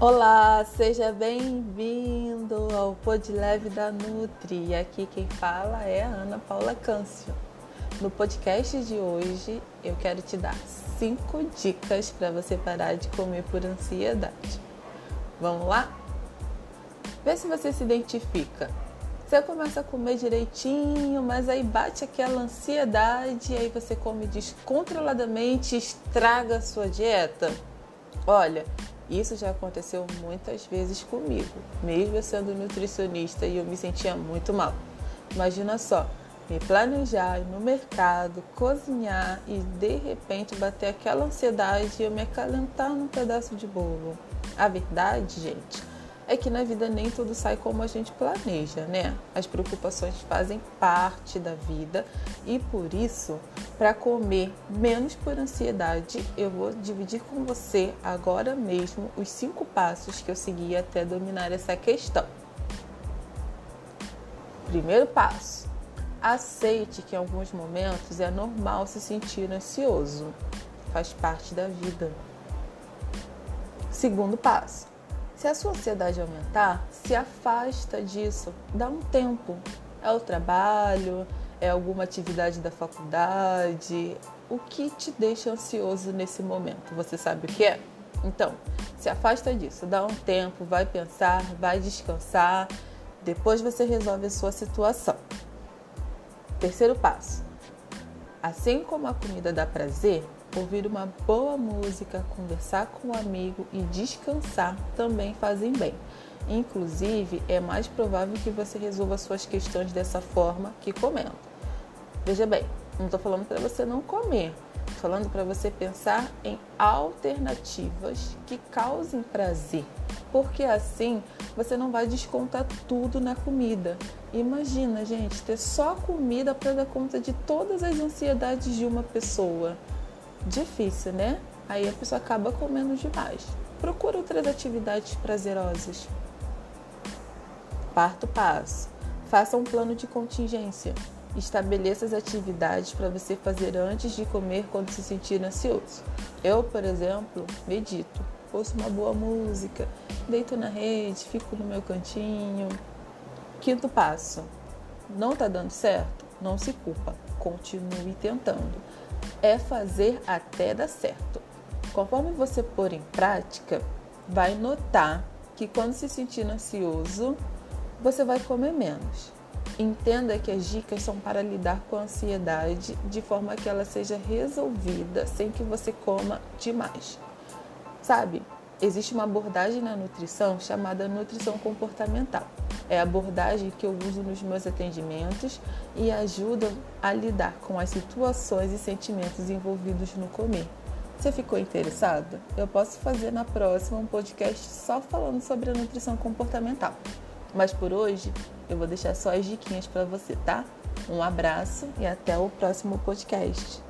Olá, seja bem-vindo ao Pod Leve da Nutri. Aqui quem fala é a Ana Paula Câncio. No podcast de hoje, eu quero te dar cinco dicas para você parar de comer por ansiedade. Vamos lá? Vê se você se identifica. Você começa a comer direitinho, mas aí bate aquela ansiedade, e aí você come descontroladamente, estraga a sua dieta. Olha, isso já aconteceu muitas vezes comigo, mesmo sendo nutricionista e eu me sentia muito mal. Imagina só, me planejar no mercado, cozinhar e de repente bater aquela ansiedade e eu me acalentar num pedaço de bolo. A verdade, gente, é que na vida nem tudo sai como a gente planeja, né? As preocupações fazem parte da vida e por isso, para comer menos por ansiedade, eu vou dividir com você agora mesmo os cinco passos que eu segui até dominar essa questão. Primeiro passo: aceite que em alguns momentos é normal se sentir ansioso, faz parte da vida. Segundo passo: se a sua ansiedade aumentar, se afasta disso, dá um tempo. É o trabalho, é alguma atividade da faculdade, o que te deixa ansioso nesse momento? Você sabe o que é? Então, se afasta disso, dá um tempo, vai pensar, vai descansar, depois você resolve a sua situação. Terceiro passo: assim como a comida dá prazer, ouvir uma boa música, conversar com um amigo e descansar também fazem bem. Inclusive, é mais provável que você resolva suas questões dessa forma que comendo. Veja bem, não estou falando para você não comer, falando para você pensar em alternativas que causem prazer, porque assim você não vai descontar tudo na comida. Imagina, gente, ter só comida para dar conta de todas as ansiedades de uma pessoa difícil, né? Aí a pessoa acaba comendo demais. Procura outras atividades prazerosas. Quarto passo: faça um plano de contingência. Estabeleça as atividades para você fazer antes de comer quando se sentir ansioso. Eu, por exemplo, medito, ouço uma boa música, deito na rede, fico no meu cantinho. Quinto passo: não está dando certo? Não se culpa, continue tentando é fazer até dar certo. Conforme você pôr em prática, vai notar que quando se sentir ansioso, você vai comer menos. Entenda que as dicas são para lidar com a ansiedade de forma que ela seja resolvida sem que você coma demais. Sabe, existe uma abordagem na nutrição chamada nutrição comportamental. É a abordagem que eu uso nos meus atendimentos e ajuda a lidar com as situações e sentimentos envolvidos no comer. Você ficou interessado? Eu posso fazer na próxima um podcast só falando sobre a nutrição comportamental. Mas por hoje eu vou deixar só as diquinhas para você, tá? Um abraço e até o próximo podcast.